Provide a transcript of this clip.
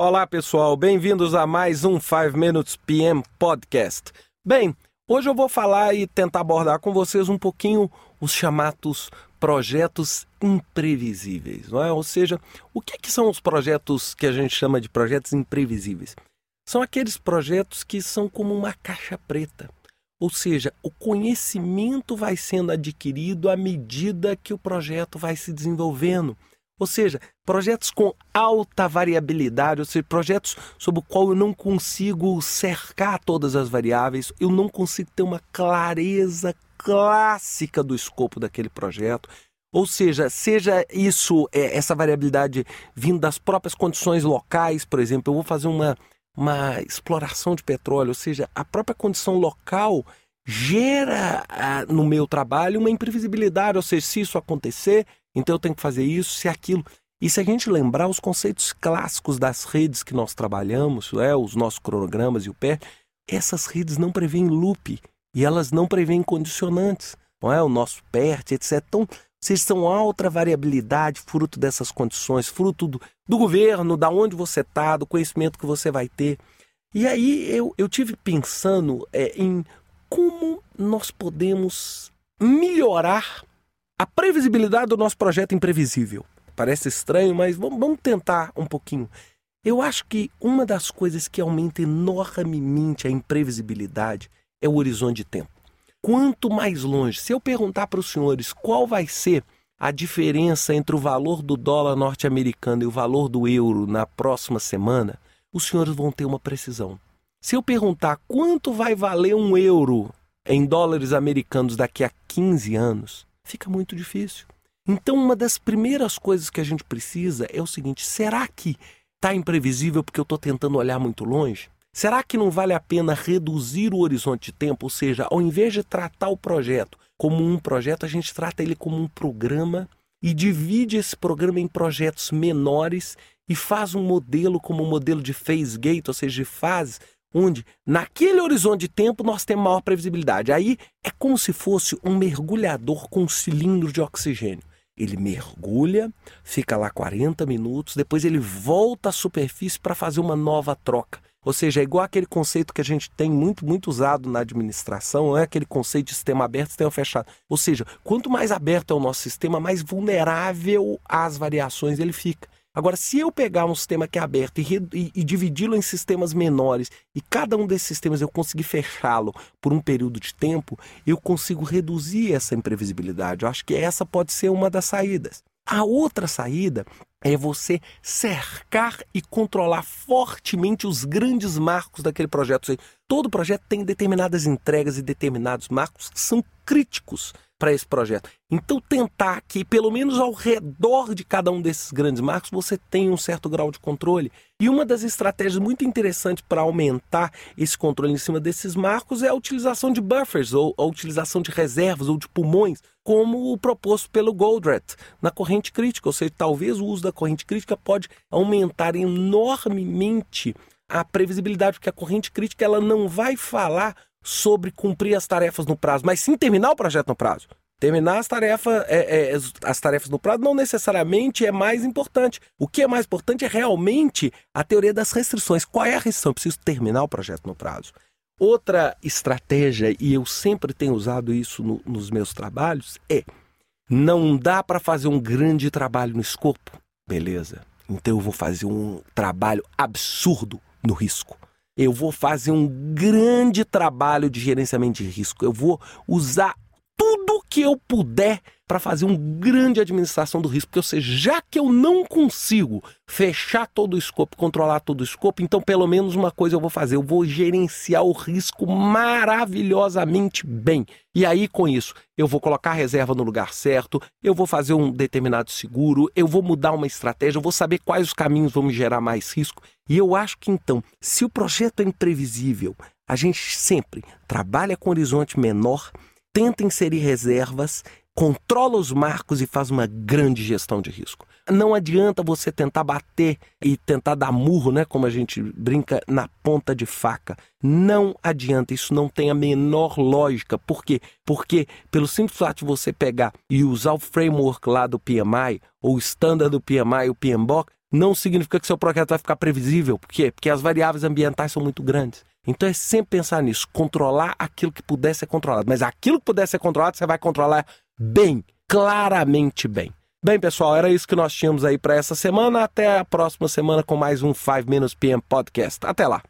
Olá, pessoal, bem-vindos a mais um 5 Minutes PM Podcast. Bem, hoje eu vou falar e tentar abordar com vocês um pouquinho os chamados projetos imprevisíveis, não é? Ou seja, o que, que são os projetos que a gente chama de projetos imprevisíveis? São aqueles projetos que são como uma caixa preta. Ou seja, o conhecimento vai sendo adquirido à medida que o projeto vai se desenvolvendo. Ou seja, projetos com alta variabilidade, ou seja, projetos sobre o qual eu não consigo cercar todas as variáveis, eu não consigo ter uma clareza clássica do escopo daquele projeto. Ou seja, seja isso, é, essa variabilidade vindo das próprias condições locais, por exemplo, eu vou fazer uma, uma exploração de petróleo, ou seja, a própria condição local gera ah, no meu trabalho uma imprevisibilidade, ou seja, se isso acontecer, então eu tenho que fazer isso, se aquilo. E se a gente lembrar os conceitos clássicos das redes que nós trabalhamos, é, os nossos cronogramas e o pé, essas redes não prevêem loop e elas não prevêem condicionantes, não é? O nosso PERT, etc. Então, vocês são alta variabilidade, fruto dessas condições, fruto do, do governo, da onde você está, do conhecimento que você vai ter. E aí eu, eu tive pensando é, em como nós podemos melhorar a previsibilidade do nosso projeto imprevisível. Parece estranho, mas vamos tentar um pouquinho. Eu acho que uma das coisas que aumenta enormemente a imprevisibilidade é o horizonte de tempo. Quanto mais longe, se eu perguntar para os senhores qual vai ser a diferença entre o valor do dólar norte-americano e o valor do euro na próxima semana, os senhores vão ter uma precisão. Se eu perguntar quanto vai valer um euro em dólares americanos daqui a 15 anos, fica muito difícil. Então, uma das primeiras coisas que a gente precisa é o seguinte: será que está imprevisível porque eu estou tentando olhar muito longe? Será que não vale a pena reduzir o horizonte de tempo? Ou seja, ao invés de tratar o projeto como um projeto, a gente trata ele como um programa e divide esse programa em projetos menores e faz um modelo como um modelo de phase gate, ou seja, de fases, onde naquele horizonte de tempo nós temos maior previsibilidade. Aí é como se fosse um mergulhador com um cilindro de oxigênio. Ele mergulha, fica lá 40 minutos, depois ele volta à superfície para fazer uma nova troca. Ou seja, é igual aquele conceito que a gente tem muito, muito usado na administração, é aquele conceito de sistema aberto e sistema fechado. Ou seja, quanto mais aberto é o nosso sistema, mais vulnerável às variações ele fica. Agora, se eu pegar um sistema que é aberto e, e, e dividi-lo em sistemas menores e cada um desses sistemas eu conseguir fechá-lo por um período de tempo, eu consigo reduzir essa imprevisibilidade. Eu acho que essa pode ser uma das saídas. A outra saída é você cercar e controlar fortemente os grandes marcos daquele projeto. Todo projeto tem determinadas entregas e determinados marcos que são críticos para esse projeto. Então, tentar que, pelo menos ao redor de cada um desses grandes marcos, você tenha um certo grau de controle. E uma das estratégias muito interessantes para aumentar esse controle em cima desses marcos é a utilização de buffers, ou a utilização de reservas ou de pulmões, como o proposto pelo Goldratt na corrente crítica. Ou seja, talvez o uso da corrente crítica pode aumentar enormemente a previsibilidade, porque a corrente crítica ela não vai falar sobre cumprir as tarefas no prazo, mas sim terminar o projeto no prazo. Terminar as tarefas, é, é, as tarefas no prazo não necessariamente é mais importante. O que é mais importante é realmente a teoria das restrições. Qual é a restrição? Eu preciso terminar o projeto no prazo. Outra estratégia, e eu sempre tenho usado isso no, nos meus trabalhos, é não dá para fazer um grande trabalho no escopo. Beleza. Então eu vou fazer um trabalho absurdo no risco eu vou fazer um grande trabalho de gerenciamento de risco. Eu vou usar tudo que eu puder para fazer uma grande administração do risco. Porque, seja, já que eu não consigo fechar todo o escopo, controlar todo o escopo, então pelo menos uma coisa eu vou fazer: eu vou gerenciar o risco maravilhosamente bem. E aí, com isso, eu vou colocar a reserva no lugar certo, eu vou fazer um determinado seguro, eu vou mudar uma estratégia, eu vou saber quais os caminhos vão me gerar mais risco. E eu acho que então, se o projeto é imprevisível, a gente sempre trabalha com horizonte menor tenta inserir reservas, controla os marcos e faz uma grande gestão de risco. Não adianta você tentar bater e tentar dar murro, né, como a gente brinca, na ponta de faca. Não adianta, isso não tem a menor lógica. Por quê? Porque pelo simples fato de você pegar e usar o framework lá do PMI, ou o standard do PMI, o PMBOK, não significa que seu projeto vai ficar previsível. Por quê? Porque as variáveis ambientais são muito grandes. Então é sempre pensar nisso, controlar aquilo que puder ser controlado. Mas aquilo que puder ser controlado, você vai controlar bem, claramente bem. Bem, pessoal, era isso que nós tínhamos aí para essa semana. Até a próxima semana com mais um 5 Minutes PM Podcast. Até lá.